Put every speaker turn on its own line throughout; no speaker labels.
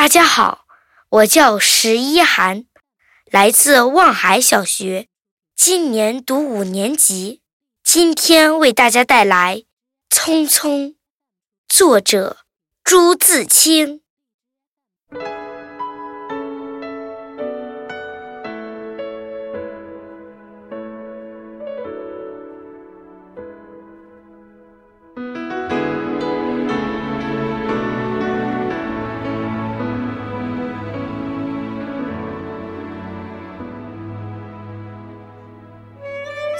大家好，我叫石一涵，来自望海小学，今年读五年级。今天为大家带来《匆匆》，作者朱自清。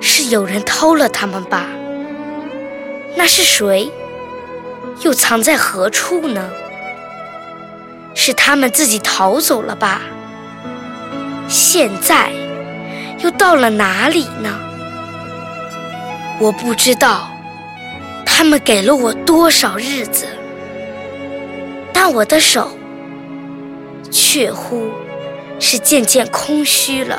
是有人偷了他们吧？那是谁？又藏在何处呢？是他们自己逃走了吧？现在又到了哪里呢？我不知道，他们给了我多少日子，但我的手却乎是渐渐空虚了。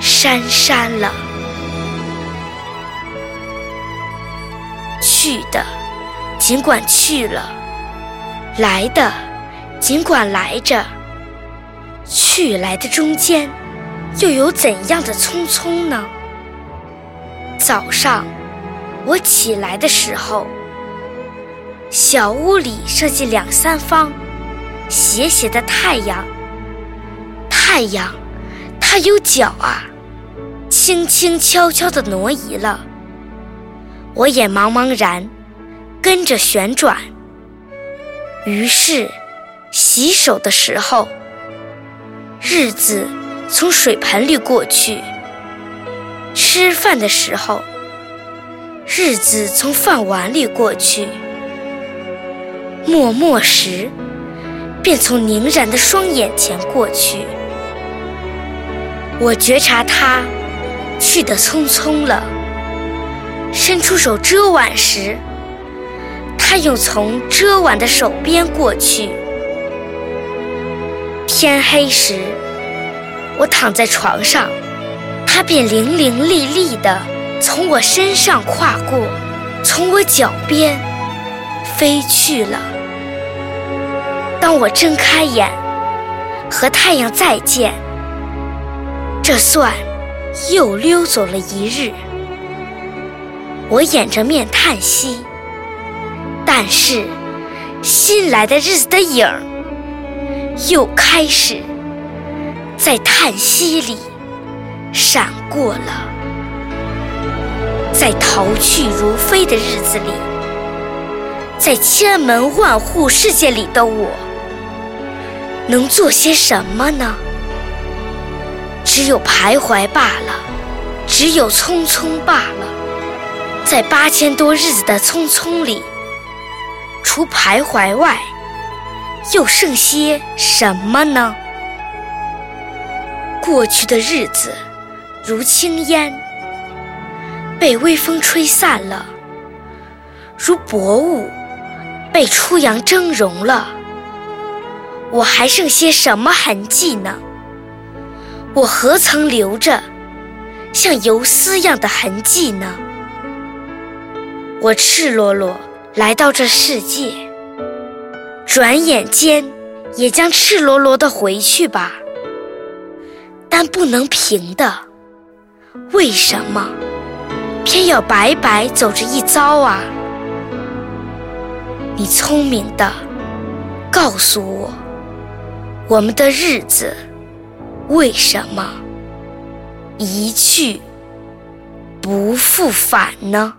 姗姗了，去的尽管去了，来的尽管来着，去来的中间又有怎样的匆匆呢？早上我起来的时候，小屋里射进两三方斜斜的太阳，太阳它有脚啊！轻轻悄悄地挪移了，我也茫茫然跟着旋转。于是，洗手的时候，日子从水盆里过去；吃饭的时候，日子从饭碗里过去；默默时，便从凝然的双眼前过去。我觉察他。去得匆匆了，伸出手遮挽时，他又从遮挽的手边过去。天黑时，我躺在床上，他便伶伶俐俐地从我身上跨过，从我脚边飞去了。当我睁开眼，和太阳再见，这算。又溜走了一日，我掩着面叹息。但是新来的日子的影儿，又开始在叹息里闪过了。在逃去如飞的日子里，在千门万户世界里的我，能做些什么呢？只有徘徊罢了，只有匆匆罢了。在八千多日子的匆匆里，除徘徊外，又剩些什么呢？过去的日子如轻烟，被微风吹散了；如薄雾，被初阳蒸融了。我还剩些什么痕迹呢？我何曾留着像游丝样的痕迹呢？我赤裸裸来到这世界，转眼间也将赤裸裸的回去吧。但不能平的，为什么偏要白白走这一遭啊？你聪明的，告诉我，我们的日子为什么一去不复返呢？